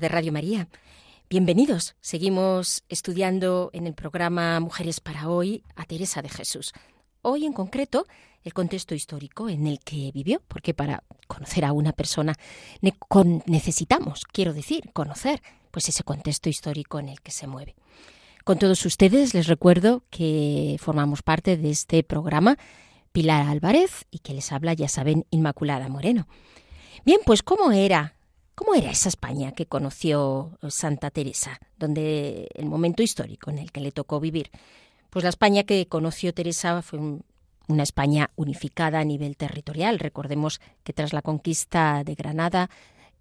De Radio María, bienvenidos. Seguimos estudiando en el programa Mujeres para hoy a Teresa de Jesús. Hoy en concreto el contexto histórico en el que vivió, porque para conocer a una persona necesitamos, quiero decir, conocer pues ese contexto histórico en el que se mueve. Con todos ustedes les recuerdo que formamos parte de este programa Pilar Álvarez y que les habla, ya saben, Inmaculada Moreno. Bien, pues ¿cómo era ¿Cómo era esa España que conoció Santa Teresa, donde el momento histórico en el que le tocó vivir? Pues la España que conoció Teresa fue una España unificada a nivel territorial. Recordemos que tras la conquista de Granada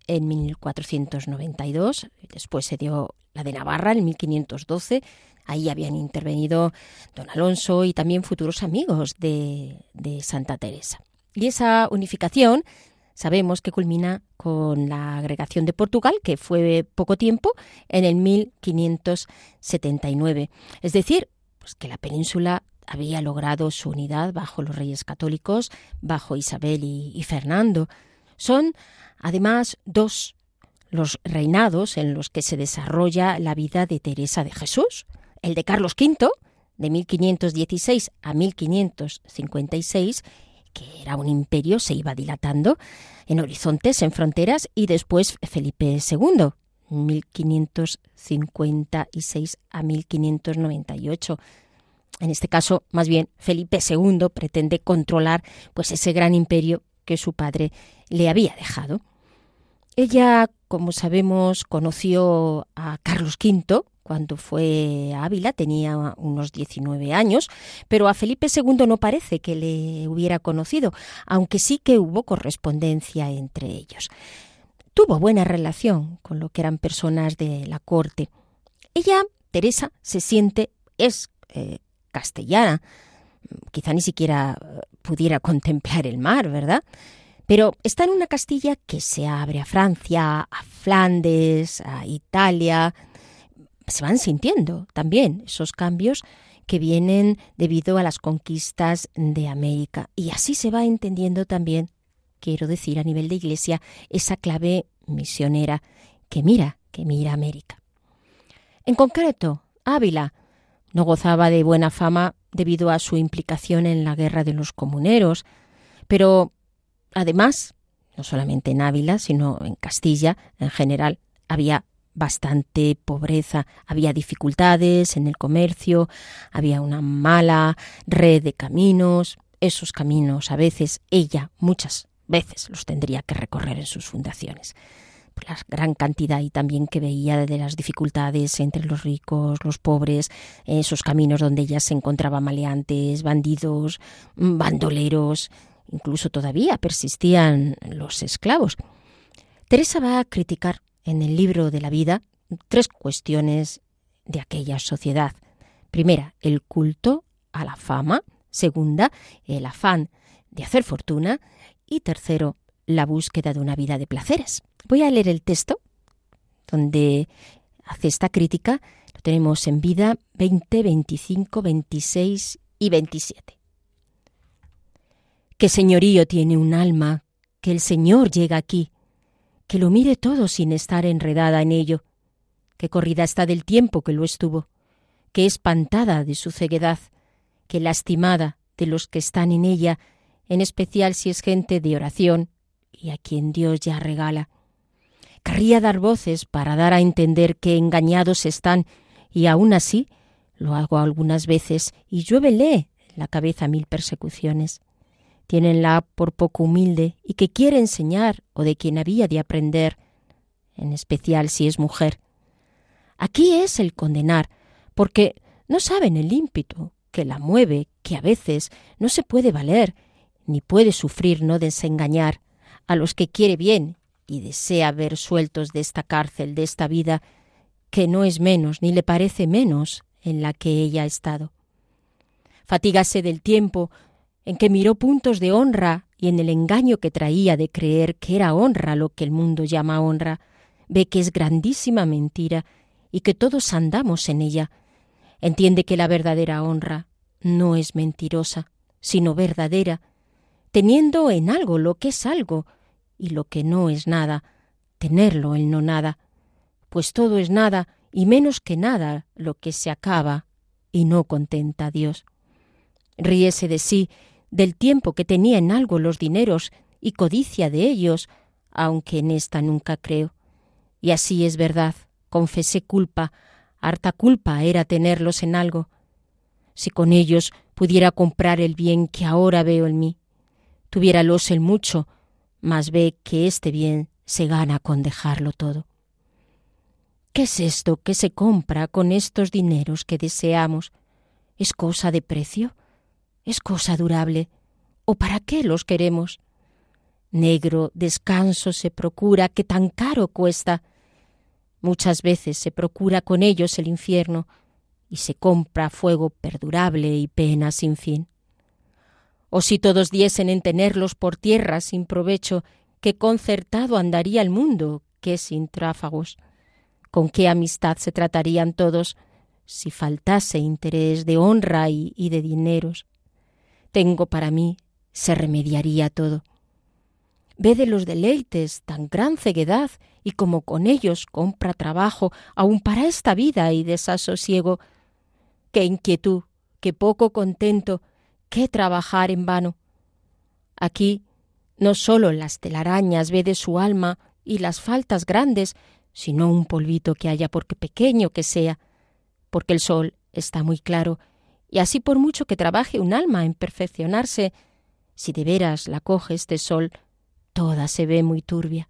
en 1492, después se dio la de Navarra en 1512, ahí habían intervenido don Alonso y también futuros amigos de Santa Teresa. Y esa unificación sabemos que culmina con la agregación de Portugal, que fue poco tiempo, en el 1579. Es decir, pues que la península había logrado su unidad bajo los reyes católicos, bajo Isabel y, Fernando. Son, además, dos los reinados en los que se desarrolla la vida de Teresa de Jesús, el de Carlos V, de 1516 a 1556, que era un imperio, se iba dilatando en horizontes, en fronteras, y después Felipe II, 1556 a 1598. En este caso, más bien, Felipe II pretende controlar pues ese gran imperio que su padre le había dejado. Ella, como sabemos, conoció a Carlos V, cuando fue a Ávila, tenía unos 19 años, pero a Felipe II no parece que le hubiera conocido, aunque sí que hubo correspondencia entre ellos. Tuvo buena relación con lo que eran personas de la corte. Ella, Teresa, se siente, es eh, castellana, quizá ni siquiera pudiera contemplar el mar, ¿verdad? Pero está en una Castilla que se abre a Francia, a Flandes, a Italia, se van sintiendo también esos cambios que vienen debido a las conquistas de América. Y así se va entendiendo también, quiero decir, a nivel de iglesia, esa clave misionera que mira, que mira América. En concreto, Ávila no gozaba de buena fama debido a su implicación en la guerra de los comuneros, pero además, no solamente en Ávila, sino en Castilla en general, había bastante pobreza, había dificultades en el comercio, había una mala red de caminos, esos caminos a veces ella muchas veces los tendría que recorrer en sus fundaciones. la gran cantidad y también que veía de las dificultades entre los ricos, los pobres, esos caminos donde ella se encontraba maleantes, bandidos, bandoleros, incluso todavía persistían los esclavos. Teresa va a criticar en el libro de la vida tres cuestiones de aquella sociedad. Primera, el culto a la fama. Segunda, el afán de hacer fortuna. Y tercero, la búsqueda de una vida de placeres. Voy a leer el texto donde hace esta crítica. Lo tenemos en vida 20, 25, 26 y 27. ¿Qué señorío tiene un alma que el Señor llega aquí que lo mire todo sin estar enredada en ello, que corrida está del tiempo que lo estuvo, que espantada de su ceguedad, que lastimada de los que están en ella, en especial si es gente de oración y a quien Dios ya regala. Querría dar voces para dar a entender que engañados están, y aún así lo hago algunas veces, y lluévele la cabeza mil persecuciones tienenla por poco humilde y que quiere enseñar o de quien había de aprender, en especial si es mujer. Aquí es el condenar, porque no saben el ímpetu que la mueve, que a veces no se puede valer, ni puede sufrir no desengañar a los que quiere bien y desea ver sueltos de esta cárcel, de esta vida, que no es menos ni le parece menos en la que ella ha estado. Fatígase del tiempo en que miró puntos de honra y en el engaño que traía de creer que era honra lo que el mundo llama honra, ve que es grandísima mentira y que todos andamos en ella. Entiende que la verdadera honra no es mentirosa, sino verdadera, teniendo en algo lo que es algo y lo que no es nada, tenerlo el no nada, pues todo es nada y menos que nada lo que se acaba y no contenta a Dios. Ríese de sí, del tiempo que tenía en algo los dineros y codicia de ellos, aunque en esta nunca creo. Y así es verdad, confesé culpa, harta culpa era tenerlos en algo. Si con ellos pudiera comprar el bien que ahora veo en mí, tuviéralos el mucho, mas ve que este bien se gana con dejarlo todo. ¿Qué es esto que se compra con estos dineros que deseamos? ¿Es cosa de precio? ¿Es cosa durable? ¿O para qué los queremos? Negro descanso se procura que tan caro cuesta. Muchas veces se procura con ellos el infierno y se compra fuego perdurable y pena sin fin o si todos diesen en tenerlos por tierra sin provecho, qué concertado andaría el mundo, qué sin tráfagos. Con qué amistad se tratarían todos si faltase interés de honra y de dineros. Tengo para mí, se remediaría todo. Ve de los deleites tan gran ceguedad y como con ellos compra trabajo aun para esta vida y desasosiego. Qué inquietud, qué poco contento, qué trabajar en vano. Aquí no sólo las telarañas ve de su alma y las faltas grandes, sino un polvito que haya porque pequeño que sea, porque el sol está muy claro, y así por mucho que trabaje un alma en perfeccionarse, si de veras la coge este sol, toda se ve muy turbia.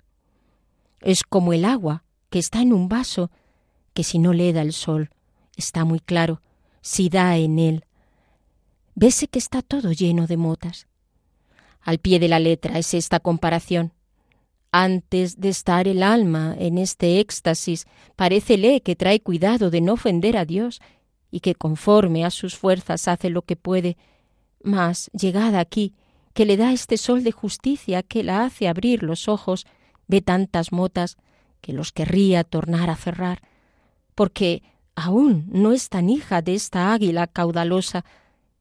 Es como el agua que está en un vaso, que si no le da el sol, está muy claro, si da en él, Vese que está todo lleno de motas. Al pie de la letra es esta comparación. Antes de estar el alma en este éxtasis, parécele que trae cuidado de no ofender a Dios y que conforme a sus fuerzas hace lo que puede, mas llegada aquí, que le da este sol de justicia que la hace abrir los ojos, ve tantas motas que los querría tornar a cerrar, porque aún no es tan hija de esta águila caudalosa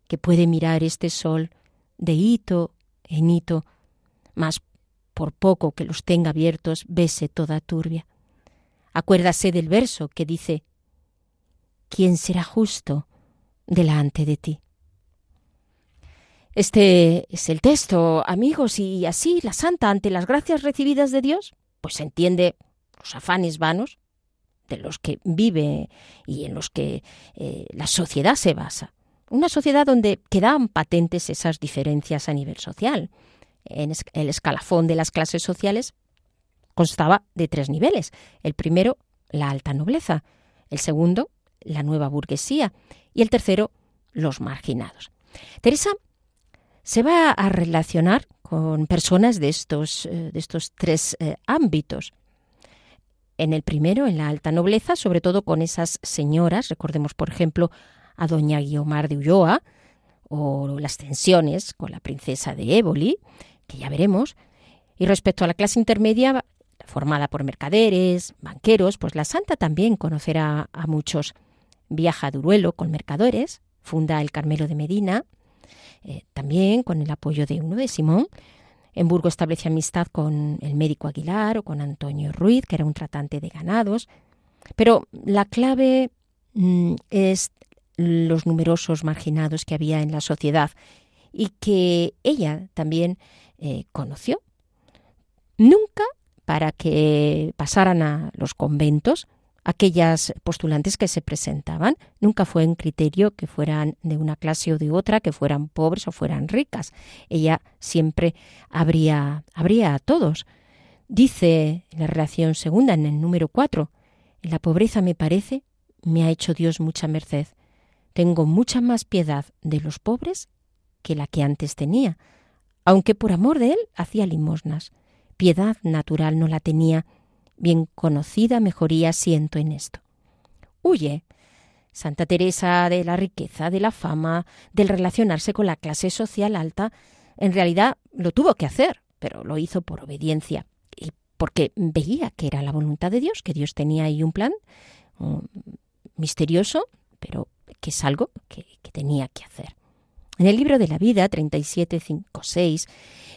que puede mirar este sol de hito en hito, mas por poco que los tenga abiertos, vese toda turbia. Acuérdase del verso que dice, ¿quién será justo delante de ti? Este es el texto, amigos, y así la santa, ante las gracias recibidas de Dios, pues entiende los afanes vanos de los que vive y en los que eh, la sociedad se basa una sociedad donde quedaban patentes esas diferencias a nivel social. En el escalafón de las clases sociales constaba de tres niveles. El primero, la alta nobleza. El segundo, la nueva burguesía. Y el tercero, los marginados. Teresa se va a relacionar con personas de estos, eh, de estos tres eh, ámbitos. En el primero, en la alta nobleza, sobre todo con esas señoras, recordemos por ejemplo a doña Guiomar de Ulloa, o las tensiones con la princesa de Éboli, que ya veremos, y respecto a la clase intermedia, formada por mercaderes, banqueros, pues la santa también conocerá a muchos. Viaja a Duruelo con mercadores, funda el Carmelo de Medina, eh, también con el apoyo de uno de Simón. En Burgo establece amistad con el médico Aguilar o con Antonio Ruiz, que era un tratante de ganados. Pero la clave mm, es los numerosos marginados que había en la sociedad y que ella también eh, conoció. Nunca para que pasaran a los conventos aquellas postulantes que se presentaban. Nunca fue en criterio que fueran de una clase o de otra, que fueran pobres o fueran ricas. Ella siempre habría, habría a todos. Dice en la relación segunda, en el número 4, en la pobreza me parece, me ha hecho Dios mucha merced. Tengo mucha más piedad de los pobres que la que antes tenía, aunque por amor de él hacía limosnas. Piedad natural no la tenía, bien conocida mejoría siento en esto. Huye. Santa Teresa de la riqueza, de la fama, del relacionarse con la clase social alta, en realidad lo tuvo que hacer, pero lo hizo por obediencia y porque veía que era la voluntad de Dios, que Dios tenía ahí un plan misterioso, pero que es algo que, que tenía que hacer. En el libro de la vida 37.5.6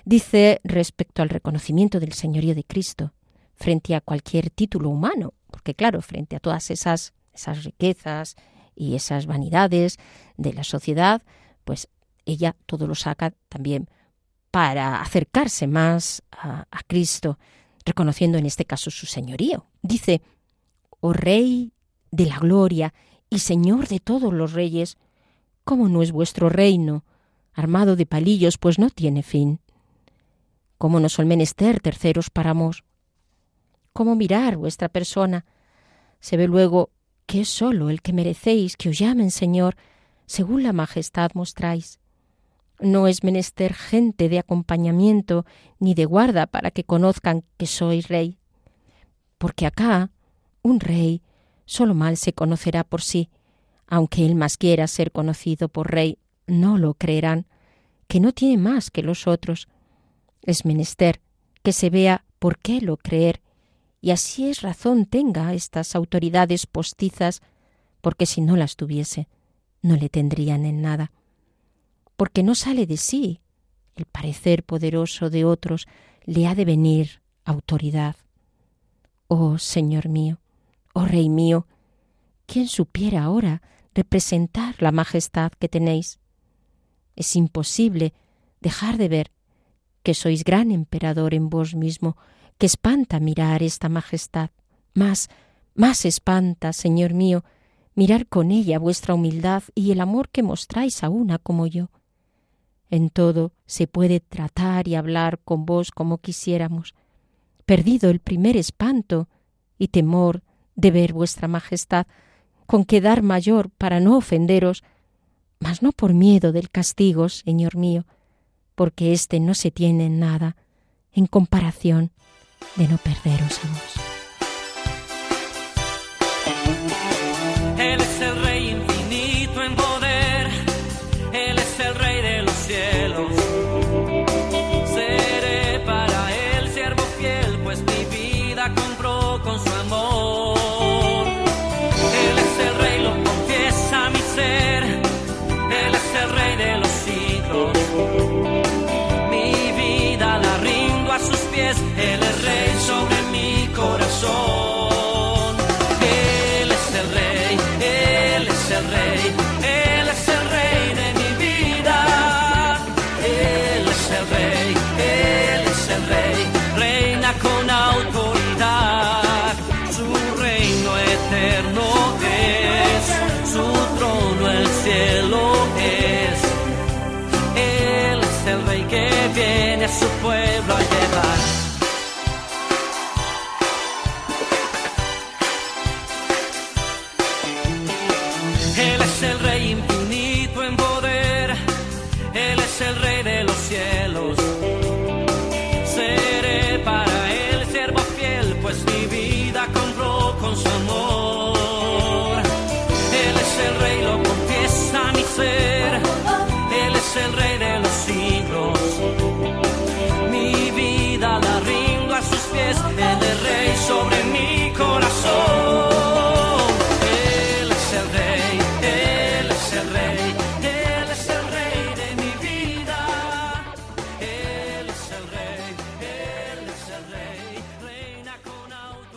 dice respecto al reconocimiento del señorío de Cristo frente a cualquier título humano, porque claro, frente a todas esas, esas riquezas y esas vanidades de la sociedad, pues ella todo lo saca también para acercarse más a, Cristo, reconociendo en este caso su señorío. Dice, oh Rey de la gloria y Señor de todos los reyes, ¿cómo no es vuestro reino, armado de palillos, pues no tiene fin? ¿Cómo no son menester terceros paramos? ¿Cómo mirar vuestra persona? Se ve luego que es solo el que merecéis que os llamen Señor, según la majestad mostráis. No es menester gente de acompañamiento ni de guarda para que conozcan que sois rey. Porque acá un rey solo mal se conocerá por sí, aunque él más quiera ser conocido por rey, no lo creerán, que no tiene más que los otros. Es menester que se vea por qué lo creer, y así es razón tenga estas autoridades postizas, porque si no las tuviese, no le tendrían en nada. Porque no sale de sí, el parecer poderoso de otros le ha de venir autoridad. Oh Señor mío, oh Rey mío, ¿quién supiera ahora representar la majestad que tenéis? Es imposible dejar de ver que sois gran emperador en vos mismo, que espanta mirar esta majestad. Más, más espanta, Señor mío, mirar con ella vuestra humildad y el amor que mostráis a una como yo. En todo se puede tratar y hablar con vos como quisiéramos. Perdido el primer espanto y temor de ver vuestra majestad, con quedar mayor para no ofenderos, mas no por miedo del castigo, Señor mío, porque éste no se tiene en nada en comparación de no perderos su pueblo a llevar. Él es el Rey infinito en poder, Él es el Rey de los cielos. Seré para Él siervo fiel, pues mi vida compró con su amor.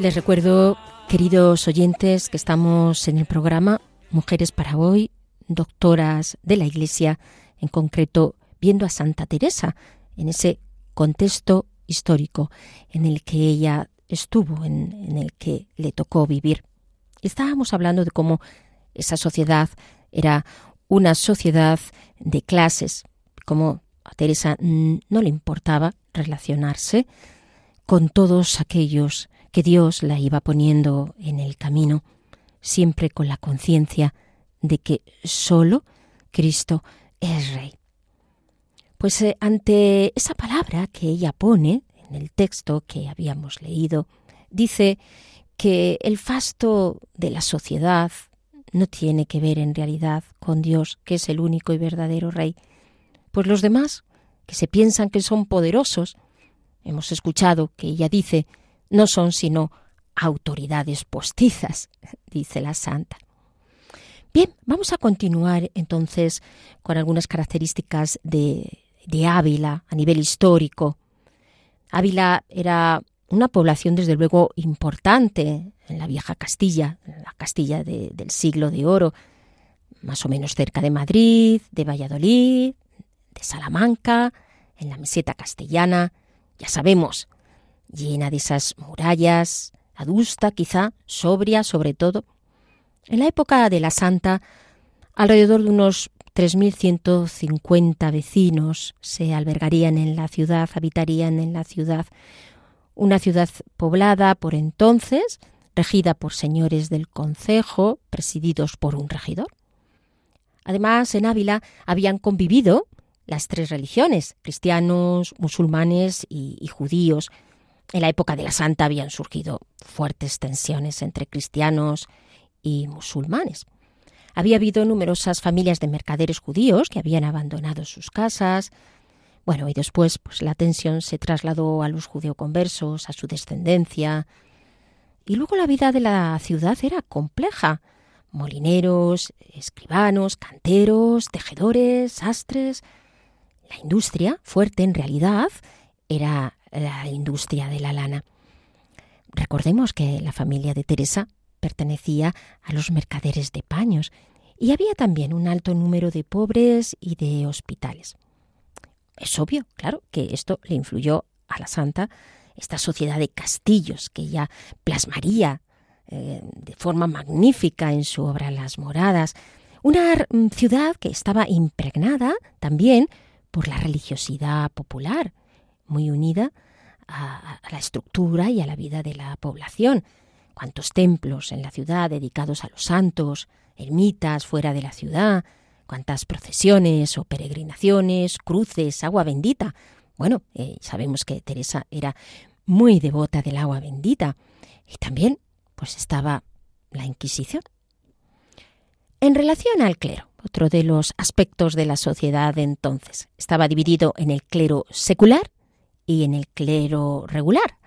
Les recuerdo, queridos oyentes, que estamos en el programa Mujeres para hoy, doctoras de la Iglesia, en concreto viendo a Santa Teresa en ese contexto histórico en el que ella estuvo, en, en el que le tocó vivir. Estábamos hablando de cómo esa sociedad era una sociedad de clases, cómo a Teresa no le importaba relacionarse con todos aquellos que Dios la iba poniendo en el camino, siempre con la conciencia de que solo Cristo es Rey. Pues eh, ante esa palabra que ella pone en el texto que habíamos leído, dice que el fasto de la sociedad no tiene que ver en realidad con Dios, que es el único y verdadero Rey. Pues los demás, que se piensan que son poderosos, hemos escuchado que ella dice, no son sino autoridades postizas, dice la santa. Bien, vamos a continuar entonces con algunas características de, Ávila a nivel histórico. Ávila era una población desde luego importante en la vieja Castilla, en la Castilla del siglo de oro, más o menos cerca de Madrid, de Valladolid, de Salamanca, en la meseta castellana, ya sabemos, llena de esas murallas, adusta quizá, sobria sobre todo. En la época de la Santa, alrededor de unos 3.150 vecinos se albergarían en la ciudad, habitarían en la ciudad, una ciudad poblada por entonces, regida por señores del concejo, presididos por un regidor. Además, en Ávila habían convivido las tres religiones, cristianos, musulmanes y, y judíos. En la época de la Santa habían surgido fuertes tensiones entre cristianos y musulmanes. Había habido numerosas familias de mercaderes judíos que habían abandonado sus casas. Bueno, y después pues la tensión se trasladó a los judeoconversos, a su descendencia. Y luego la vida de la ciudad era compleja. Molineros, escribanos, canteros, tejedores, sastres. La industria, fuerte en realidad, era la industria de la lana. Recordemos que la familia de Teresa pertenecía a los mercaderes de paños y había también un alto número de pobres y de hospitales. Es obvio, claro, que esto le influyó a la santa esta sociedad de castillos que ella plasmaría eh, de forma magnífica en su obra Las Moradas, una mm, ciudad que estaba impregnada también por la religiosidad popular, muy unida a la estructura y a la vida de la población cuántos templos en la ciudad dedicados a los santos, ermitas fuera de la ciudad, cuántas procesiones o peregrinaciones, cruces, agua bendita. Bueno, eh, sabemos que Teresa era muy devota del agua bendita y también pues estaba la Inquisición. En relación al clero, otro de los aspectos de la sociedad de entonces, estaba dividido en el clero secular y en el clero regular.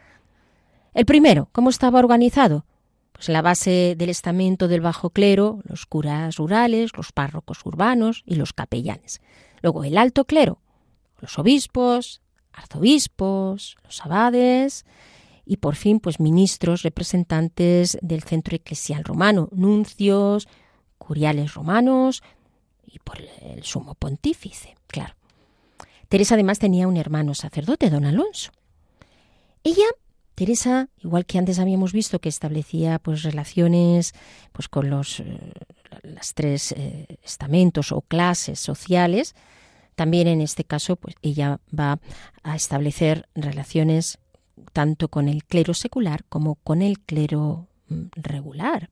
El primero, ¿cómo estaba organizado? Pues la base del estamento del bajo clero, los curas rurales, los párrocos urbanos y los capellanes. Luego el alto clero, los obispos, arzobispos, los abades y por fin pues ministros representantes del centro eclesial romano, nuncios, curiales romanos y por el sumo pontífice, claro. Teresa además tenía un hermano sacerdote, don Alonso. Ella Teresa, igual que antes habíamos visto que establecía pues relaciones pues con los eh, las tres eh, estamentos o clases sociales, también en este caso pues ella va a establecer relaciones tanto con el clero secular como con el clero mm, regular.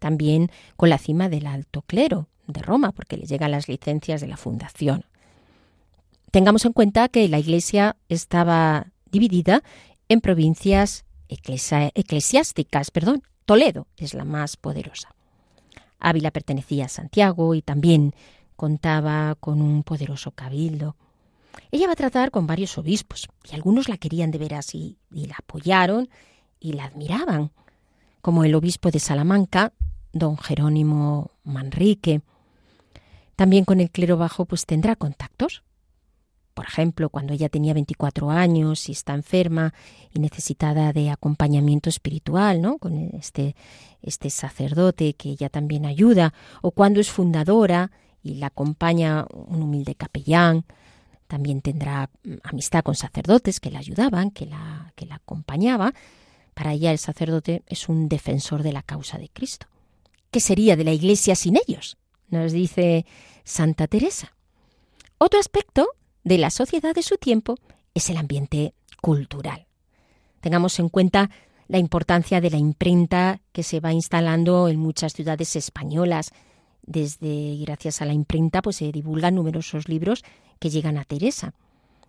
También con la cima del alto clero de Roma, porque le llegan las licencias de la fundación. Tengamos en cuenta que la Iglesia estaba dividida en provincias eclesiásticas. Perdón, Toledo es la más poderosa. Ávila pertenecía a Santiago y también contaba con un poderoso cabildo. Ella va a tratar con varios obispos y algunos la querían de veras y, y la apoyaron y la admiraban, como el obispo de Salamanca, don Jerónimo Manrique. También con el clero bajo pues tendrá contactos por ejemplo, cuando ella tenía 24 años y está enferma y necesitada de acompañamiento espiritual, ¿no? Con este, este sacerdote que ella también ayuda, o cuando es fundadora y la acompaña un humilde capellán, también tendrá mm, amistad con sacerdotes que la ayudaban, que la, que la acompañaba. Para ella el sacerdote es un defensor de la causa de Cristo. ¿Qué sería de la Iglesia sin ellos? Nos dice Santa Teresa. Otro aspecto de la sociedad de su tiempo es el ambiente cultural. Tengamos en cuenta la importancia de la imprenta que se va instalando en muchas ciudades españolas. Desde gracias a la imprenta pues se divulgan numerosos libros que llegan a Teresa.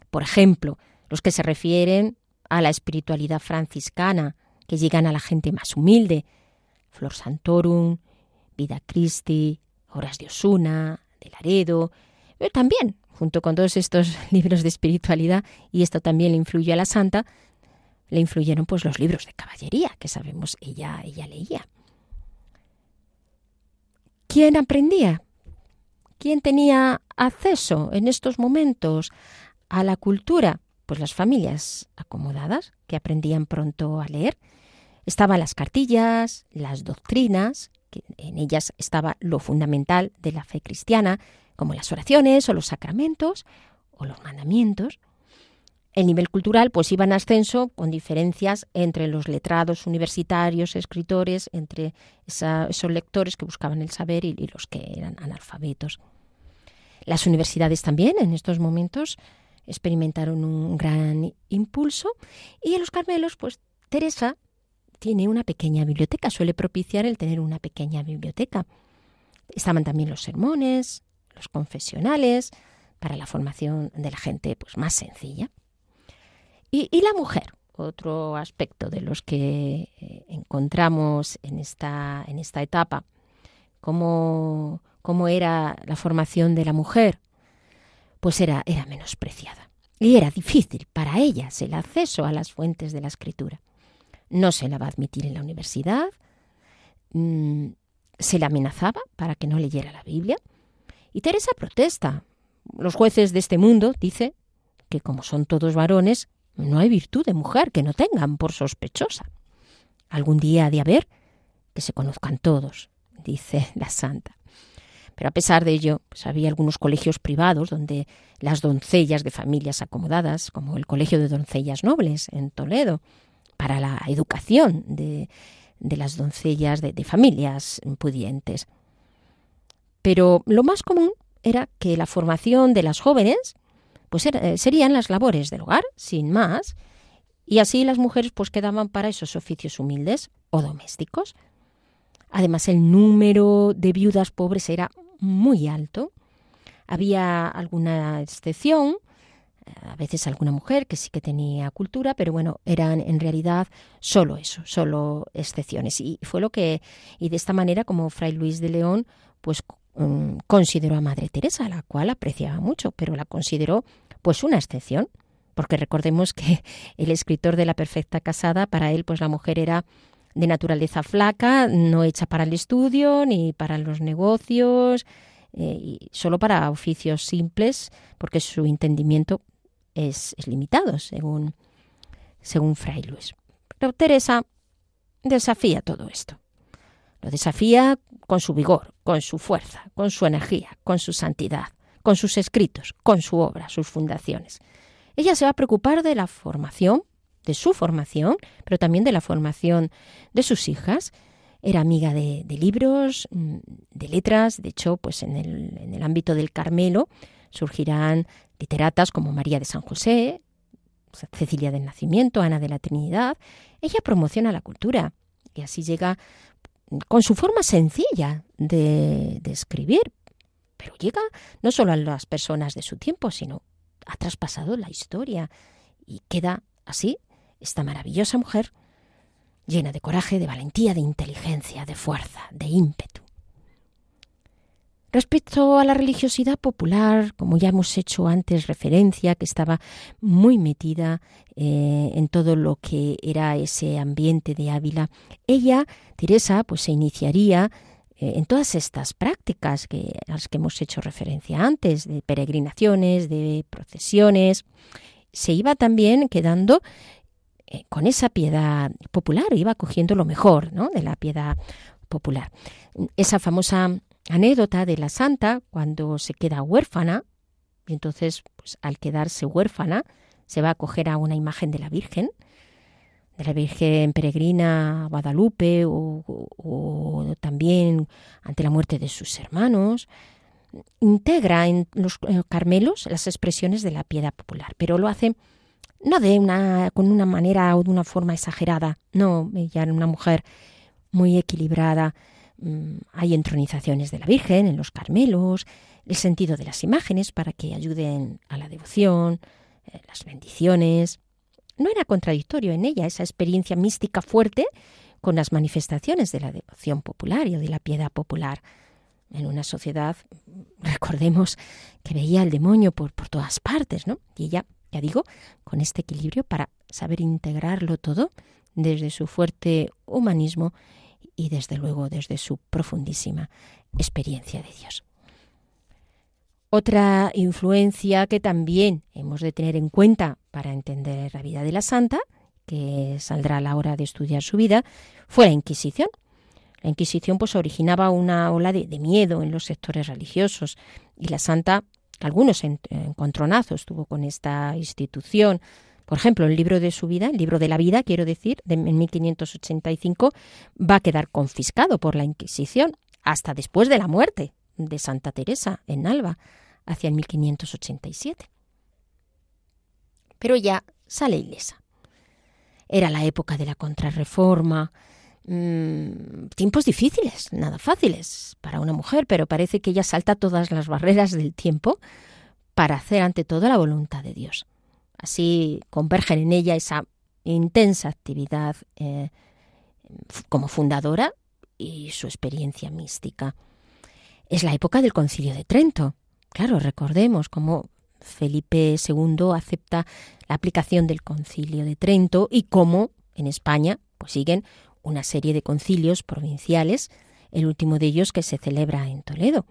Por ejemplo, los que se refieren a la espiritualidad franciscana, que llegan a la gente más humilde, Flor Santorum, Vida Christi, Horas de Osuna, de Laredo, pero también, junto con todos estos libros de espiritualidad, y esto también le influyó a la santa, le influyeron pues los libros de caballería que sabemos ella, ella leía. ¿Quién aprendía? ¿Quién tenía acceso en estos momentos a la cultura? Pues las familias acomodadas que aprendían pronto a leer. Estaban las cartillas, las doctrinas, que en ellas estaba lo fundamental de la fe cristiana, como las oraciones o los sacramentos o los mandamientos. El nivel cultural pues iba en ascenso con diferencias entre los letrados universitarios, escritores, entre esos lectores que buscaban el saber y, los que eran analfabetos. Las universidades también en estos momentos experimentaron un gran impulso y en los Carmelos pues Teresa tiene una pequeña biblioteca, suele propiciar el tener una pequeña biblioteca. Estaban también los sermones, los confesionales, para la formación de la gente pues más sencilla. Y, la mujer, otro aspecto de los que eh, encontramos en esta, en esta etapa, cómo, cómo era la formación de la mujer, pues era, era menospreciada. Y era difícil para ellas el acceso a las fuentes de la escritura. No se la va a admitir en la universidad, mm, se la amenazaba para que no leyera la Biblia. Y Teresa protesta. Los jueces de este mundo, dice, que como son todos varones, no hay virtud de mujer que no tengan por sospechosa. Algún día ha de haber que se conozcan todos, dice la santa. Pero a pesar de ello, pues había algunos colegios privados donde las doncellas de familias acomodadas, como el Colegio de Doncellas Nobles en Toledo, para la educación de, las doncellas de, de familias pudientes. Pero lo más común era que la formación de las jóvenes pues eh, serían las labores del hogar, sin más, y así las mujeres pues quedaban para esos oficios humildes o domésticos. Además, el número de viudas pobres era muy alto. Había alguna excepción, eh, a veces alguna mujer que sí que tenía cultura, pero bueno, eran en realidad solo eso, solo excepciones. Y fue lo que, y de esta manera, como Fray Luis de León, pues mm, consideró a Madre Teresa, la cual apreciaba mucho, pero la consideró pues una excepción, porque recordemos que el escritor de La Perfecta Casada, para él, pues la mujer era de naturaleza flaca, no hecha para el estudio ni para los negocios, eh, y solo para oficios simples, porque su entendimiento es, limitado, según, según Fray Luis. Pero Teresa desafía todo esto. Lo desafía con su vigor, con su fuerza, con su energía, con su santidad, con sus escritos, con su obra, sus fundaciones. Ella se va a preocupar de la formación, de su formación, pero también de la formación de sus hijas. Era amiga de, libros, mm, de letras, de hecho, pues en el, en el ámbito del Carmelo surgirán literatas como María de San José, Cecilia del Nacimiento, Ana de la Trinidad. Ella promociona la cultura y así llega con su forma sencilla de, escribir, pero llega no solo a las personas de su tiempo, sino ha traspasado la historia y queda así esta maravillosa mujer llena de coraje, de valentía, de inteligencia, de fuerza, de ímpetu. Respecto a la religiosidad popular, como ya hemos hecho antes referencia, que estaba muy metida eh, en todo lo que era ese ambiente de Ávila, ella, Teresa, pues se iniciaría eh, en todas estas prácticas que, a las que hemos hecho referencia antes, de peregrinaciones, de procesiones, se iba también quedando eh, con esa piedad popular, iba cogiendo lo mejor ¿no? de la piedad popular. Esa famosa anécdota de la santa cuando se queda huérfana, y entonces pues, al quedarse huérfana se va a coger a una imagen de la Virgen, de la Virgen Peregrina Guadalupe o, también ante la muerte de sus hermanos, integra en los Carmelos las expresiones de la piedad popular, pero lo hace no de una, con una manera o de una forma exagerada, no, ella una mujer muy equilibrada. Mm, hay entronizaciones de la Virgen en los Carmelos, el sentido de las imágenes para que ayuden a la devoción, eh, las bendiciones. No era contradictorio en ella esa experiencia mística fuerte con las manifestaciones de la devoción popular y de la piedad popular. En una sociedad, recordemos, que veía al demonio por, por todas partes, ¿no? Y ella, ya digo, con este equilibrio para saber integrarlo todo desde su fuerte humanismo y desde luego desde su profundísima experiencia de Dios. Otra influencia que también hemos de tener en cuenta para entender la vida de la santa, que saldrá a la hora de estudiar su vida, fue la Inquisición. La Inquisición pues originaba una ola de, miedo en los sectores religiosos y la santa, algunos encontronazos tuvo con esta institución. Por ejemplo, el libro de su vida, el libro de la vida, quiero decir, de, en 1585, va a quedar confiscado por la Inquisición hasta después de la muerte de Santa Teresa en Alba hacia el 1587. Pero ya sale ilesa. Era la época de la contrarreforma, mm, tiempos difíciles, nada fáciles para una mujer, pero parece que ella salta todas las barreras del tiempo para hacer ante todo la voluntad de Dios. Así convergen en ella esa intensa actividad eh, como fundadora y su experiencia mística. Es la época del concilio de Trento, Claro, recordemos cómo Felipe II acepta la aplicación del concilio de Trento y cómo en España pues siguen una serie de concilios provinciales, el último de ellos que se celebra en Toledo.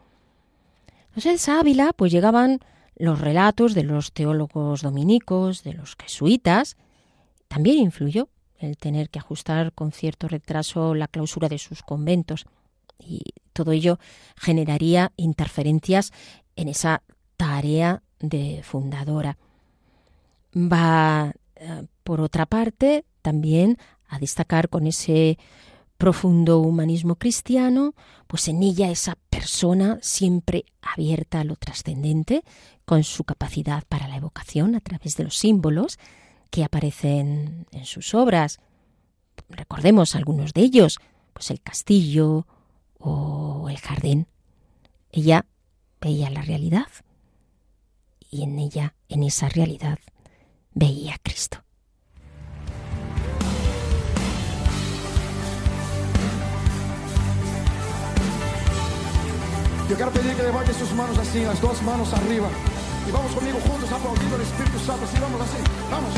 Entonces a Ávila pues llegaban los relatos de los teólogos dominicos, de los jesuitas, también influyó el tener que ajustar con cierto retraso la clausura de sus conventos y todo ello generaría interferencias en esa tarea de fundadora. Va, eh, por otra parte, también a destacar con ese profundo humanismo cristiano, pues en ella esa persona siempre abierta a lo trascendente, con su capacidad para la evocación a través de los símbolos que aparecen en sus obras. Recordemos algunos de ellos, pues el castillo o el jardín. Ella veía la realidad y en ella, en esa realidad, veía a Cristo. Yo quiero pedir que levante sus manos así, las dos manos arriba. Y vamos conmigo juntos aplaudiendo al Espíritu Santo. Así vamos así. Vamos.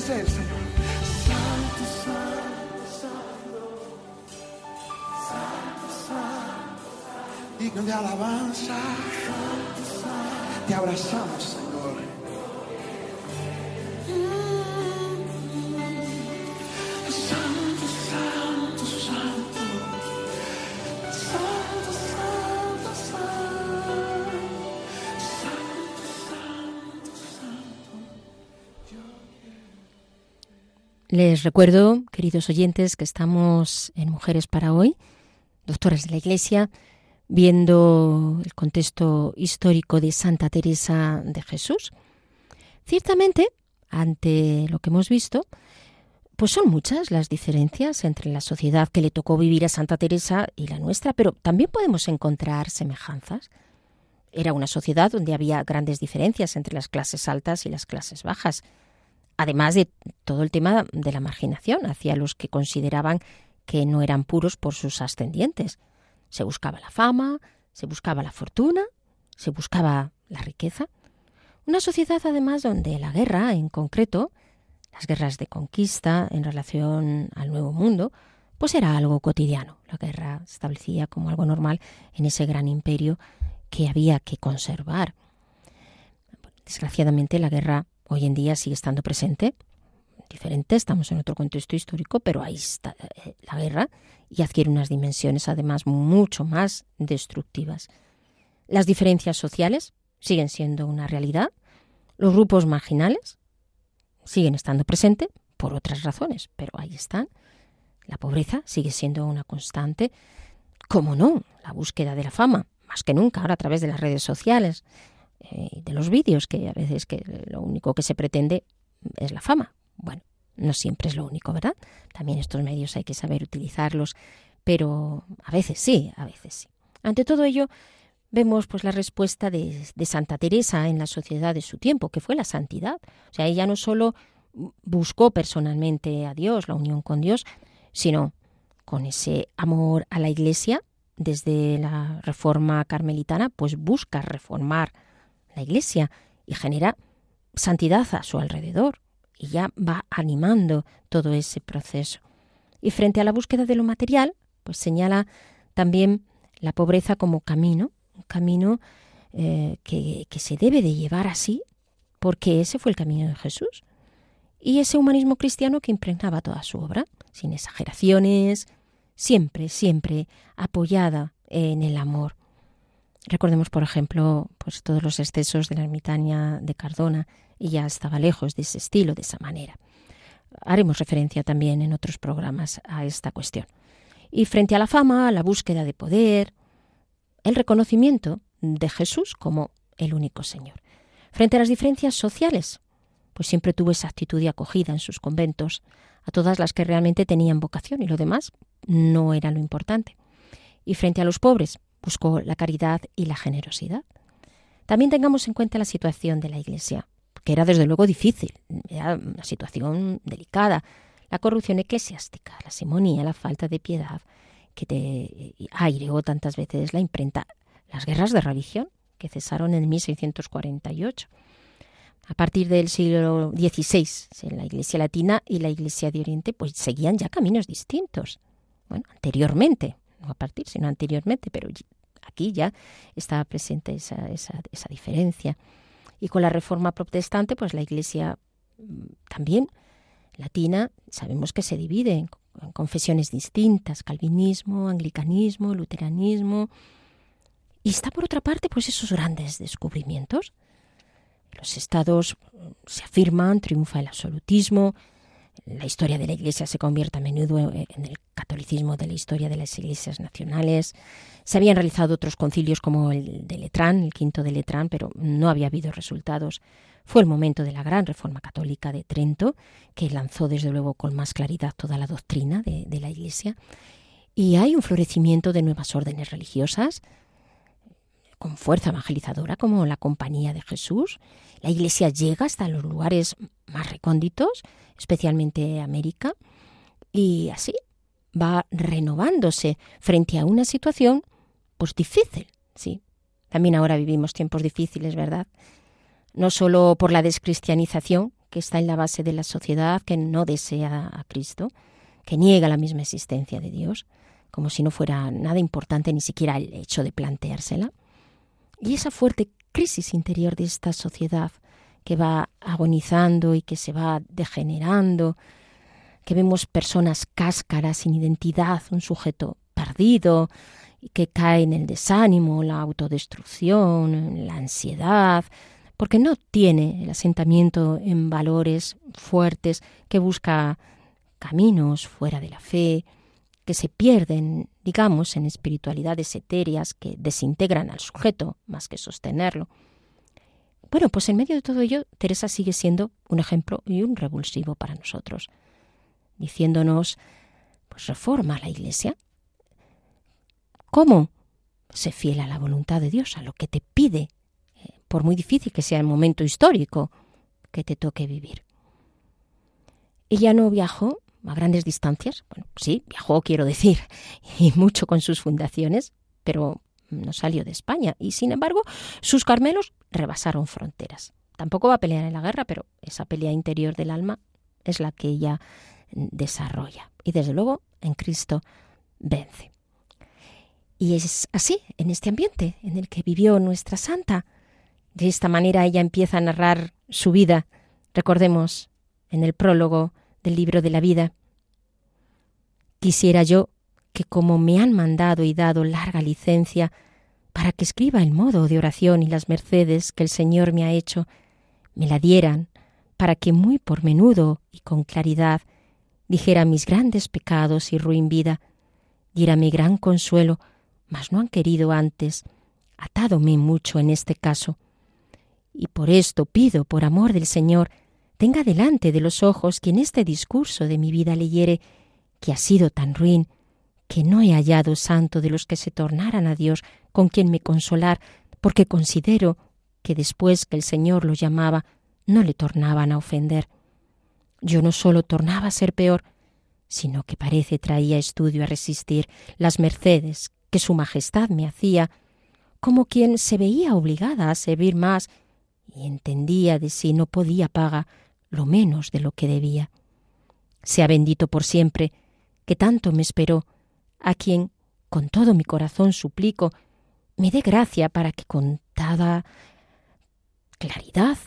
Es Él, Señor? Santo, santo, santo. Santo, santo. Digno de alabanza. Te abrazamos, Les recuerdo, queridos oyentes, que estamos en Mujeres para Hoy, doctoras de la Iglesia, viendo el contexto histórico de Santa Teresa de Jesús. Ciertamente, ante lo que hemos visto, pues son muchas las diferencias entre la sociedad que le tocó vivir a Santa Teresa y la nuestra, pero también podemos encontrar semejanzas. Era una sociedad donde había grandes diferencias entre las clases altas y las clases bajas, además de todo el tema de la marginación hacia los que consideraban que no eran puros por sus ascendientes. Se buscaba la fama, se buscaba la fortuna, se buscaba la riqueza. Una sociedad además donde la guerra, en concreto, las guerras de conquista en relación al Nuevo Mundo, pues era algo cotidiano. La guerra se establecía como algo normal en ese gran imperio que había que conservar. Desgraciadamente la guerra hoy en día sigue estando presente, diferente, estamos en otro contexto histórico, pero ahí está eh, la guerra y adquiere unas dimensiones además mucho más destructivas. Las diferencias sociales siguen siendo una realidad, los grupos marginales siguen estando presentes por otras razones, pero ahí están. La pobreza sigue siendo una constante, como no, la búsqueda de la fama, más que nunca ahora a través de las redes sociales eh, de los vídeos, que a veces que lo único que se pretende es la fama. Bueno, no siempre es lo único, ¿verdad? También estos medios hay que saber utilizarlos, pero a veces sí, a veces sí. Ante todo ello, vemos pues la respuesta de, de, Santa Teresa en la sociedad de su tiempo, que fue la santidad. O sea, ella no solo buscó personalmente a Dios, la unión con Dios, sino con ese amor a la Iglesia, desde la reforma carmelitana, pues busca reformar la Iglesia y genera santidad a su alrededor y ya va animando todo ese proceso. Y frente a la búsqueda de lo material, pues señala también la pobreza como camino, un camino eh, que, que se debe de llevar así, porque ese fue el camino de Jesús. Y ese humanismo cristiano que impregnaba toda su obra, sin exageraciones, siempre, siempre apoyada en el amor. Recordemos, por ejemplo, pues todos los excesos de la ermitaña de Cardona, y ya estaba lejos de ese estilo, de esa manera. Haremos referencia también en otros programas a esta cuestión. Y frente a la fama, a la búsqueda de poder, el reconocimiento de Jesús como el único Señor. Frente a las diferencias sociales, pues siempre tuvo esa actitud de acogida en sus conventos a todas las que realmente tenían vocación y lo demás no era lo importante. Y frente a los pobres, buscó la caridad y la generosidad. También tengamos en cuenta la situación de la Iglesia que era desde luego difícil, era una situación delicada, la corrupción eclesiástica, la simonía, la falta de piedad, que te aireó tantas veces la imprenta, las guerras de religión, que cesaron en 1648. A partir del siglo XVI, la Iglesia Latina y la Iglesia de Oriente pues seguían ya caminos distintos. Bueno, anteriormente, no a partir, sino anteriormente, pero aquí ya estaba presente esa, esa, diferencia. Y con la reforma protestante, pues la Iglesia mm, también latina, sabemos que se divide en, confesiones distintas, calvinismo, anglicanismo, luteranismo. Y está por otra parte, pues esos grandes descubrimientos. Los estados mm, se afirman, triunfa el absolutismo, la historia de la Iglesia se convierte a menudo en el catolicismo de la historia de las iglesias nacionales. Se habían realizado otros concilios como el de Letrán, el quinto de Letrán, pero no había habido resultados. Fue el momento de la gran reforma católica de Trento, que lanzó desde luego con más claridad toda la doctrina de, de la Iglesia. Y hay un florecimiento de nuevas órdenes religiosas, con fuerza evangelizadora como la Compañía de Jesús. La Iglesia llega hasta los lugares más recónditos, especialmente América, y así va renovándose frente a una situación pues difícil, sí. También ahora vivimos tiempos difíciles, ¿verdad? No solo por la descristianización que está en la base de la sociedad que no desea a Cristo, que niega la misma existencia de Dios, como si no fuera nada importante ni siquiera el hecho de planteársela. Y esa fuerte crisis interior de esta sociedad que va agonizando y que se va degenerando, que vemos personas cáscaras, sin identidad, un sujeto perdido, que cae en el desánimo, la autodestrucción, la ansiedad, porque no tiene el asentamiento en valores fuertes que busca caminos fuera de la fe, que se pierden, digamos, en espiritualidades etéreas que desintegran al sujeto más que sostenerlo. Bueno, pues en medio de todo ello, Teresa sigue siendo un ejemplo y un revulsivo para nosotros, diciéndonos, pues reforma la Iglesia. ¿Cómo? Sé fiel a la voluntad de Dios, a lo que te pide, eh, por muy difícil que sea el momento histórico que te toque vivir. Ella no viajó a grandes distancias. Bueno, sí, viajó, quiero decir, y mucho con sus fundaciones, pero no salió de España. Y sin embargo, sus carmelos rebasaron fronteras. Tampoco va a pelear en la guerra, pero esa pelea interior del alma es la que ella desarrolla. Y desde luego, en Cristo vence. Y es así, en este ambiente en el que vivió nuestra santa. De esta manera ella empieza a narrar su vida. Recordemos en el prólogo del libro de la vida. Quisiera yo que como me han mandado y dado larga licencia para que escriba el modo de oración y las mercedes que el Señor me ha hecho, me la dieran para que muy por menudo y con claridad dijera mis grandes pecados y ruin vida, diérame gran consuelo, mas no han querido antes, atádome mucho en este caso. Y por esto pido, por amor del Señor, tenga delante de los ojos quien este discurso de mi vida leyere, que ha sido tan ruin, que no he hallado santo de los que se tornaran a Dios con quien me consolar, porque considero que después que el Señor los llamaba, no le tornaban a ofender. Yo no sólo tornaba a ser peor, sino que parece traía estudio a resistir las mercedes que su Majestad me hacía, como quien se veía obligada a servir más y entendía de si no podía paga lo menos de lo que debía. Sea bendito por siempre, que tanto me esperó, a quien con todo mi corazón suplico, me dé gracia para que con toda claridad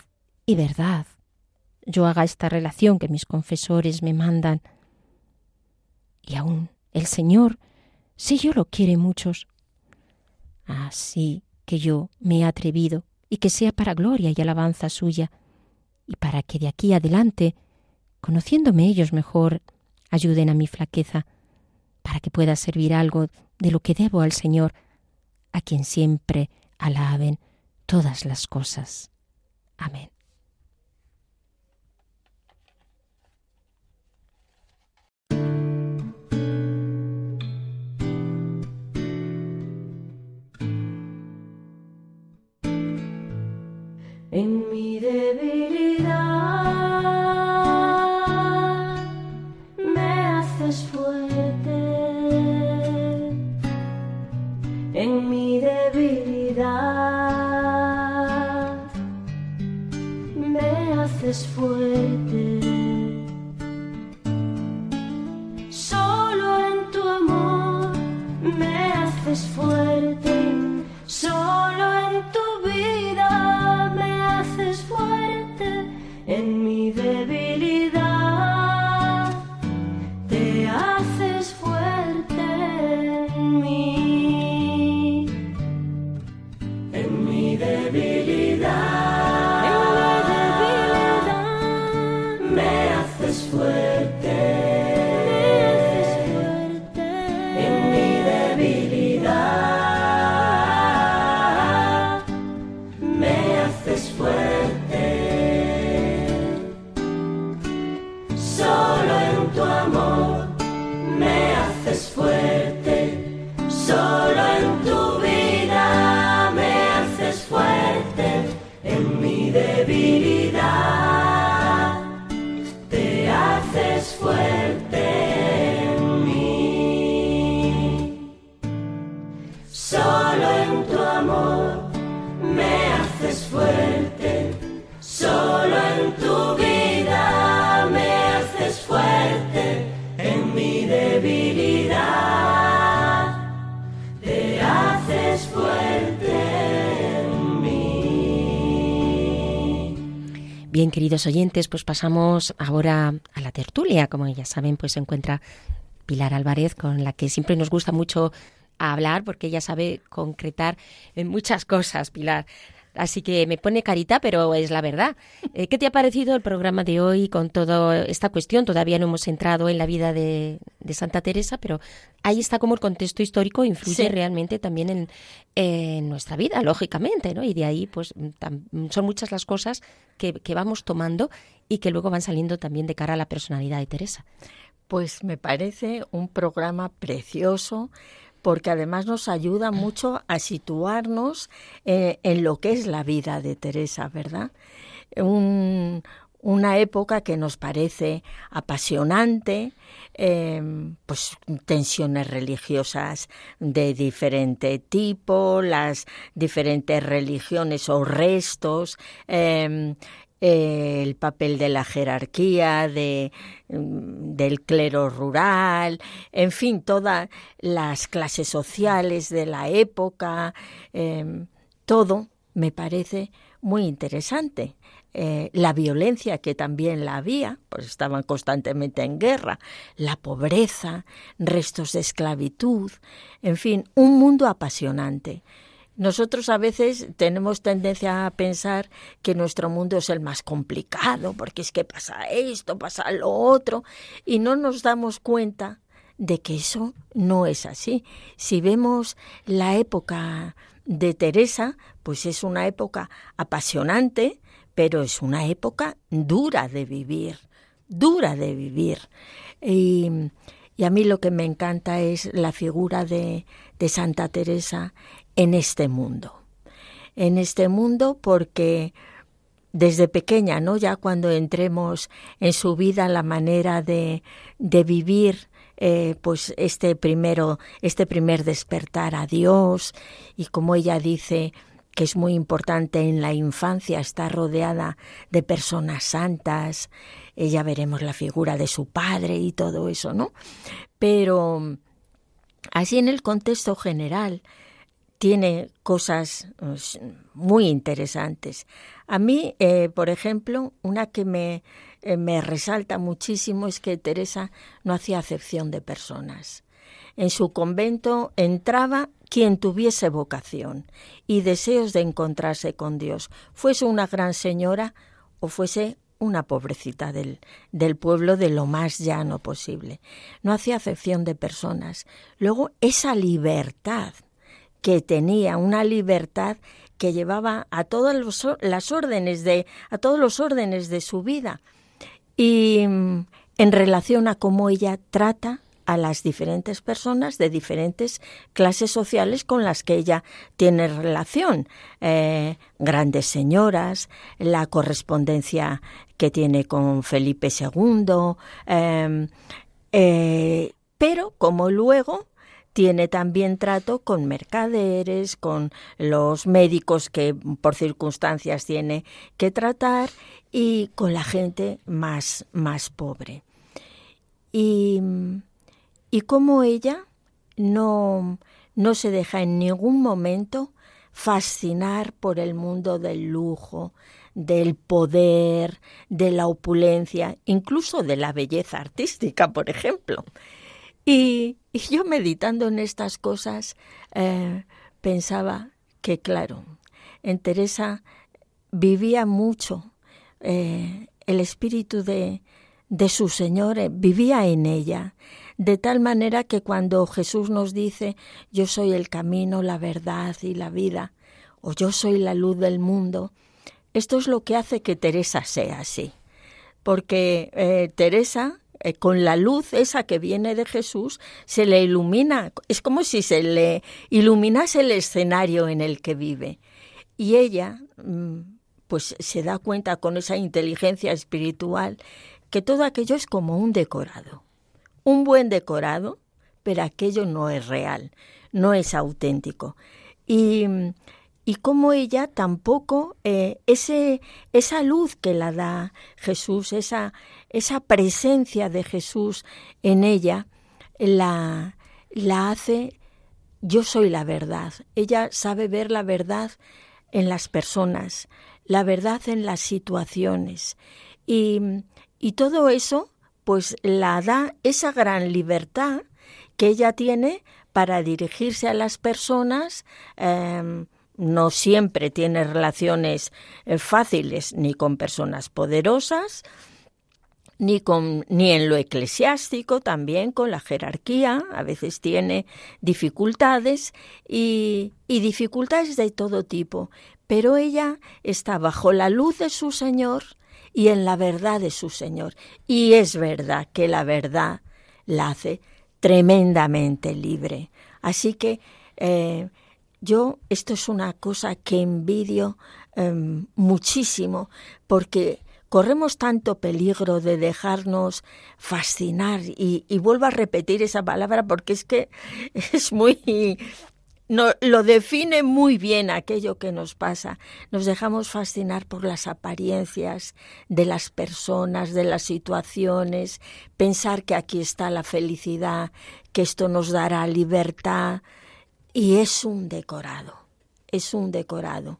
y verdad yo haga esta relación que mis confesores me mandan. Y aún el Señor, si yo lo quiere muchos, así que yo me he atrevido y que sea para gloria y alabanza suya, y para que de aquí adelante, conociéndome ellos mejor, ayuden a mi flaqueza, para que pueda servir algo de lo que debo al Señor, a quien siempre alaben todas las cosas. Amén. Haces fuerte. Solo en tu amor me haces fuerte. Solo en tu queridos oyentes, pues pasamos ahora a la tertulia. Como ya saben, pues se encuentra Pilar Álvarez, con la que siempre nos gusta mucho hablar, porque ella sabe concretar en muchas cosas, Pilar. Así que me pone carita, pero es la verdad. Eh, ¿Qué te ha parecido el programa de hoy con toda esta cuestión? Todavía no hemos entrado en la vida de, Santa Teresa, pero ahí está como el contexto histórico influye realmente también en, nuestra vida, lógicamente, ¿no? Y de ahí, pues, son muchas las cosas que, que vamos tomando y que luego van saliendo también de cara a la personalidad de Teresa. Pues me parece un programa precioso porque además nos ayuda mucho a situarnos eh, en lo que es la vida de Teresa, ¿verdad? una época que nos parece apasionante, em, pues tensiones religiosas de diferente tipo, las diferentes religiones o restos, el papel de la jerarquía, de, mm, del clero rural, en fin, todas las clases sociales de la época, em, todo me parece muy interesante. Eh, la violencia que también la había, pues estaban constantemente en guerra, la pobreza, restos de esclavitud, en fin, un mundo apasionante. Nosotros a veces tenemos tendencia a pensar que nuestro mundo es el más complicado, porque es que pasa esto, pasa lo otro, y no nos damos cuenta de que eso no es así. Si vemos la época de Teresa, pues es una época apasionante, pero es una época dura de vivir, dura de vivir. Y, a mí lo que me encanta es la figura de, de Santa Teresa en este mundo. En este mundo porque desde pequeña, ¿no? Ya cuando entremos en su vida la manera de, de vivir eh, pues este primero, este primer despertar a Dios y como ella dice que es muy importante en la infancia estar rodeada de personas santas, ella veremos la figura de su padre y todo eso, ¿no? Pero así en el contexto general, tiene cosas pues, muy interesantes. A mí, eh, por ejemplo, una que me, eh, me resalta muchísimo es que Teresa no hacía acepción de personas. En su convento entraba quien tuviese vocación y deseos de encontrarse con Dios, fuese una gran señora o fuese una pobrecita del, del, pueblo de lo más llano posible. No hacía acepción de personas. Luego, esa libertad que tenía una libertad que llevaba a todas las órdenes de a todos los órdenes de su vida y mm, en relación a cómo ella trata a las diferentes personas de diferentes clases sociales con las que ella tiene relación. Eh, grandes señoras, la correspondencia que tiene con Felipe II, em, eh, pero como luego tiene también trato con mercaderes, con los médicos que por circunstancias tiene que tratar y con la gente más, más pobre. Y, y como ella no, no se deja en ningún momento fascinar por el mundo del lujo, del poder, de la opulencia, incluso de la belleza artística, por ejemplo. Y, yo meditando en estas cosas eh, pensaba que, claro, en Teresa vivía mucho eh, el espíritu de, de su Señor, eh, vivía en ella, de tal manera que cuando Jesús nos dice, yo soy el camino, la verdad y la vida, o yo soy la luz del mundo, esto es lo que hace que Teresa sea así. Porque Teresa eh, con la luz esa que viene de Jesús, se le ilumina, es como si se le iluminase el escenario en el que vive. Y ella, mm, pues se da cuenta con esa inteligencia espiritual que todo aquello es como un decorado. Un buen decorado, pero aquello no es real, no es auténtico. Y y como ella tampoco eh, ese, esa luz que la da Jesús, esa, esa presencia de Jesús en ella, la, la hace yo soy la verdad. Ella sabe ver la verdad en las personas, la verdad en las situaciones. Y, y todo eso, pues la da esa gran libertad que ella tiene para dirigirse a las personas. Em, no siempre tiene relaciones eh, fáciles ni con personas poderosas, ni, con, ni en lo eclesiástico, también con la jerarquía, a veces tiene dificultades y, y dificultades de todo tipo, pero ella está bajo la luz de su Señor y en la verdad de su Señor. Y es verdad que la verdad la hace tremendamente libre. Así que eh, yo esto es una cosa que envidio em, muchísimo porque corremos tanto peligro de dejarnos fascinar y, y, vuelvo a repetir esa palabra porque es que es muy no, lo define muy bien aquello que nos pasa. Nos dejamos fascinar por las apariencias de las personas, de las situaciones, pensar que aquí está la felicidad, que esto nos dará libertad. Y es un decorado, es un decorado.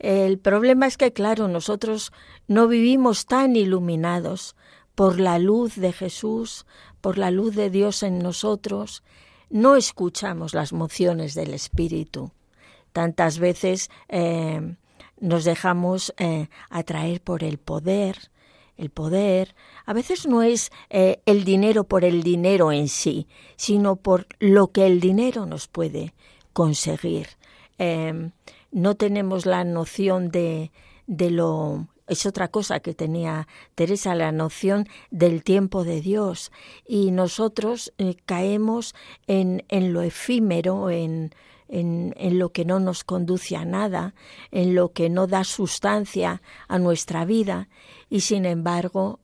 El problema es que, claro, nosotros no vivimos tan iluminados por la luz de Jesús, por la luz de Dios en nosotros, no escuchamos las mociones del Espíritu. Tantas veces eh, nos dejamos eh, atraer por el poder. El poder a veces no es eh, el dinero por el dinero en sí, sino por lo que el dinero nos puede conseguir. no tenemos la noción de, de lo es otra cosa que tenía Teresa, la noción del tiempo de Dios. Y nosotros eh, caemos en, en, lo efímero, en, en, lo que no nos conduce a nada, en lo que no da sustancia a nuestra vida. Y sin embargo,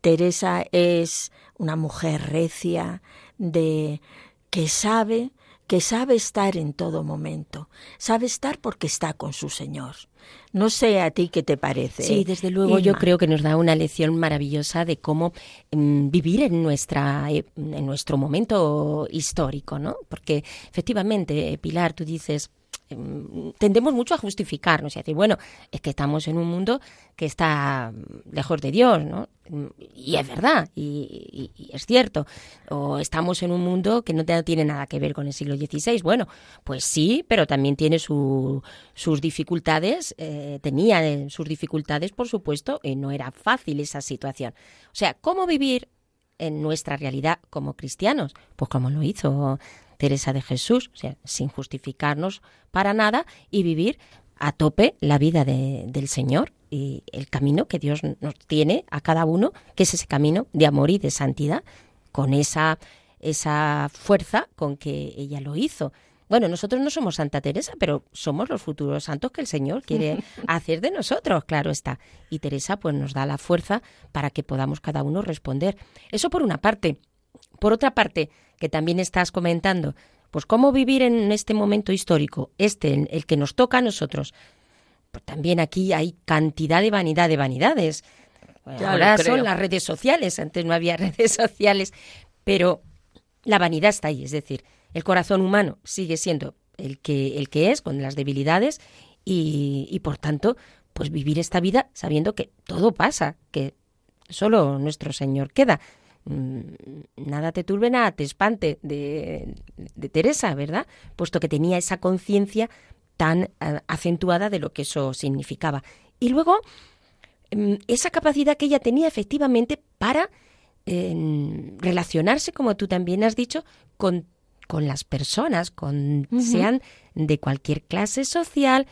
Teresa es una mujer recia, de que sabe que sabe estar en todo momento, sabe estar porque está con su Señor. No sé a ti qué te parece. Sí, desde luego yo creo que nos da una lección maravillosa de cómo mm, vivir en nuestra eh, en nuestro momento histórico, ¿no? Porque efectivamente, Pilar, tú dices tendemos mucho a justificarnos y a decir, bueno, es que estamos en un mundo que está lejos de Dios, ¿no? Y es verdad, y, es cierto. O estamos en un mundo que no tiene nada que ver con el siglo XVI. Bueno, pues sí, pero también tiene sus dificultades, eh, tenía sus dificultades, por supuesto, y no era fácil esa situación. O sea, ¿cómo vivir en nuestra realidad como cristianos? Pues como lo hizo Teresa de Jesús, o sea, sin justificarnos para nada y vivir a tope la vida del Señor y el camino que Dios nos tiene a cada uno, que es ese camino de amor y de santidad, con esa, esa fuerza con que ella lo hizo. Bueno, nosotros no somos Santa Teresa, pero somos los futuros santos que el Señor quiere hacer de nosotros, claro está. Y Teresa pues nos da la fuerza para que podamos cada uno responder. Eso por una parte. Por otra parte, que también estás comentando, pues cómo vivir en este momento histórico, este, el que nos toca a nosotros. Pues también aquí hay cantidad de vanidad de vanidades. Ahora son las redes sociales, antes no había redes sociales, pero la vanidad está ahí, es decir, el corazón humano sigue siendo el que, el que es, con las debilidades, y, y por tanto, pues vivir esta vida sabiendo que todo pasa, que solo nuestro Señor queda. Mm, nada te turbe, nada te espante de, Teresa, ¿verdad? Puesto que tenía esa conciencia tan eh, acentuada de lo que eso significaba. Y luego, mm, esa capacidad que ella tenía efectivamente para relacionarse, como tú también has dicho, con, con las personas, con, sean de cualquier clase social,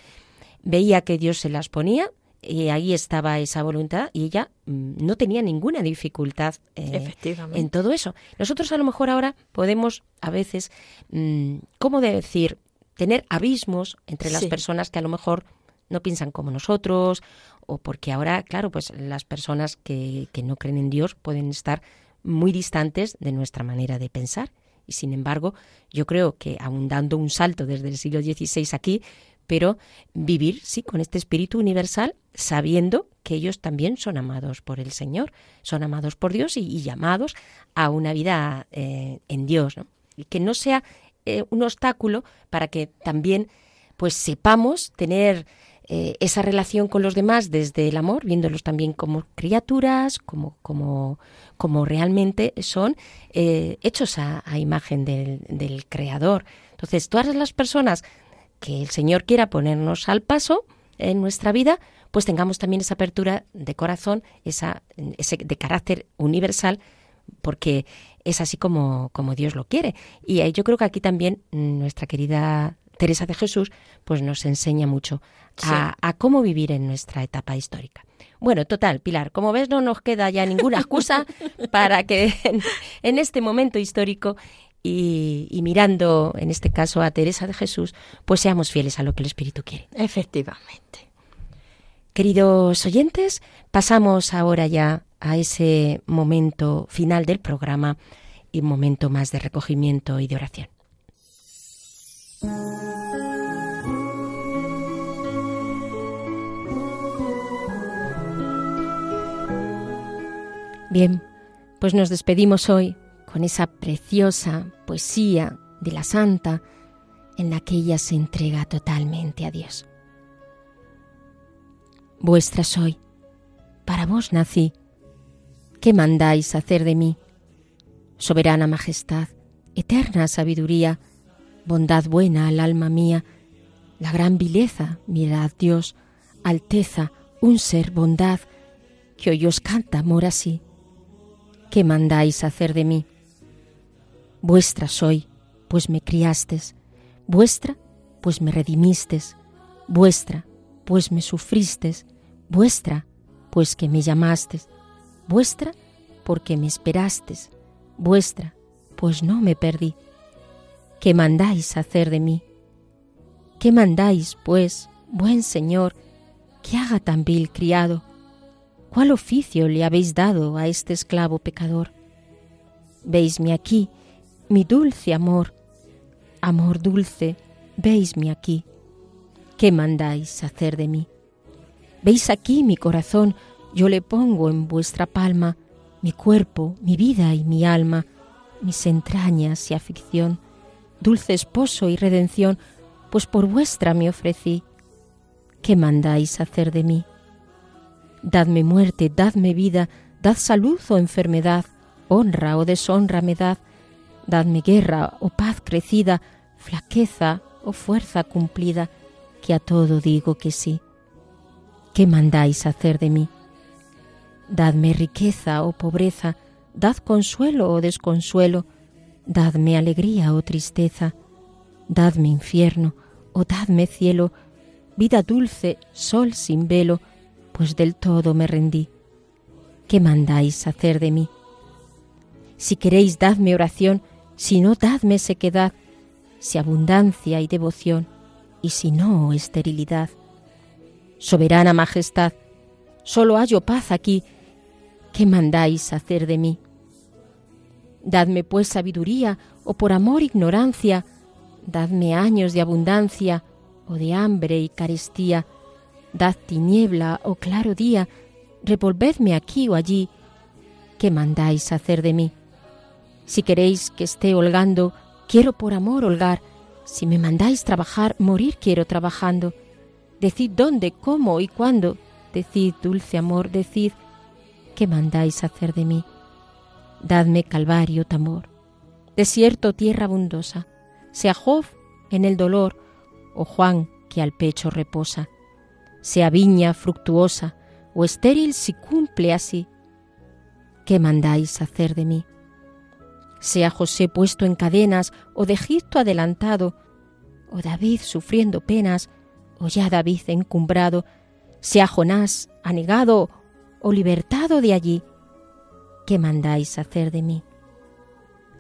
veía que Dios se las ponía y ahí estaba esa voluntad y ella mm, no tenía ninguna dificultad eh, en todo eso. Nosotros a lo mejor ahora podemos a veces, mm, ¿cómo decir?, tener abismos entre las personas que a lo mejor no piensan como nosotros o porque ahora, claro, pues las personas que, que no creen en Dios pueden estar muy distantes de nuestra manera de pensar. Y sin embargo, yo creo que aun dando un salto desde el siglo XVI aquí, pero vivir, sí, con este espíritu universal, sabiendo que ellos también son amados por el Señor, son amados por Dios y, llamados a una vida eh, en Dios, y que no sea eh, un obstáculo para que también pues sepamos tener eh, esa relación con los demás desde el amor, viéndolos también como criaturas, como, como, como realmente son hechos a, imagen del, del, Creador. Entonces, todas las personas que el Señor quiera ponernos al paso en nuestra vida, pues tengamos también esa apertura de corazón, esa, ese de carácter universal, porque es así como, como Dios lo quiere. Y yo creo que aquí también nuestra querida Teresa de Jesús pues nos enseña mucho a, cómo vivir en nuestra etapa histórica. Bueno, total, Pilar, como ves no nos queda ya ninguna excusa para que en, este momento histórico y, y, mirando en este caso a Teresa de Jesús, pues seamos fieles a lo que el Espíritu quiere. Efectivamente. Queridos oyentes, pasamos ahora ya a ese momento final del programa y un momento más de recogimiento y de oración. Bien, pues nos despedimos hoy con esa preciosa poesía de la Santa en la que ella se entrega totalmente a Dios. Vuestra soy, para vos nací, ¿qué mandáis hacer de mí? Soberana majestad, eterna sabiduría, bondad buena al alma mía, la gran vileza, mirad Dios, alteza, un ser, bondad, que hoy os canta amor así. ¿Qué mandáis hacer de mí? Vuestra soy, pues me criastes, vuestra, pues me redimistes, vuestra, pues me sufristes, vuestra, pues que me llamastes, vuestra, porque me esperastes, vuestra, pues no me perdí. ¿Qué mandáis hacer de mí? ¿Qué mandáis, pues, buen Señor, que haga tan vil criado? ¿Cuál oficio le habéis dado a este esclavo pecador? Veisme aquí, mi dulce amor, amor dulce, veisme aquí. ¿Qué mandáis hacer de mí? Veis aquí mi corazón, yo le pongo en vuestra palma, mi cuerpo, mi vida y mi alma, mis entrañas y aflicción dulce esposo y redención, pues por vuestra me ofrecí. ¿Qué mandáis hacer de mí? Dadme muerte, dadme vida, dad salud o enfermedad, honra o deshonra me dad, dadme guerra o paz crecida, flaqueza o fuerza cumplida, que a todo digo que sí. ¿Qué mandáis hacer de mí? Dadme riqueza o pobreza, dad consuelo o desconsuelo, Dadme alegría o tristeza, dadme infierno o dadme cielo, vida dulce, sol sin velo, pues del todo me rendí. ¿Qué mandáis hacer de mí? Si queréis, dadme oración, si no, dadme sequedad, si abundancia y devoción, y si no, esterilidad. Soberana Majestad, solo hallo paz aquí, ¿qué mandáis hacer de mí? Dadme pues sabiduría, o por amor ignorancia, dadme años de abundancia, o de hambre y carestía, dad tiniebla o claro día, revolvedme aquí o allí, ¿qué mandáis hacer de mí? Si queréis que esté holgando, quiero por amor holgar, si me mandáis trabajar, morir quiero trabajando. Decid dónde, cómo y cuándo, decid, dulce amor, decid, ¿qué mandáis hacer de mí? Dadme calvario, tamor, desierto, tierra abundosa, sea Job en el dolor, o Juan que al pecho reposa, sea viña fructuosa, o estéril si cumple así. ¿Qué mandáis hacer de mí? Sea José puesto en cadenas, o de Egipto adelantado, o David sufriendo penas, o ya David encumbrado, sea Jonás anegado, o libertado de allí, ¿qué mandáis hacer de mí?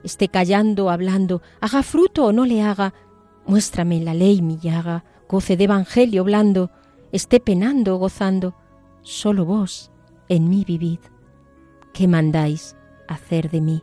Esté callando, hablando, haga fruto o no le haga, muéstrame la ley mi llaga, goce de evangelio blando, esté penando o gozando, solo vos en mí vivid. ¿Qué mandáis hacer de mí?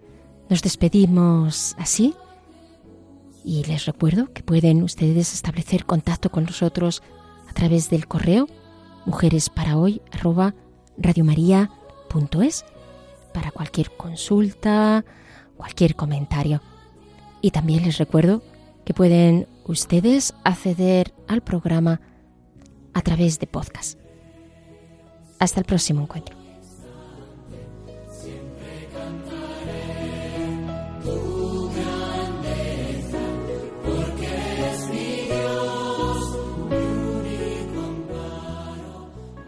nos despedimos así y les recuerdo que pueden ustedes establecer contacto con nosotros a través del correo mujeresparahoy@radiomaria.es para cualquier consulta, cualquier comentario. Y también les recuerdo que pueden ustedes acceder al programa a través de podcast. Hasta el próximo encuentro.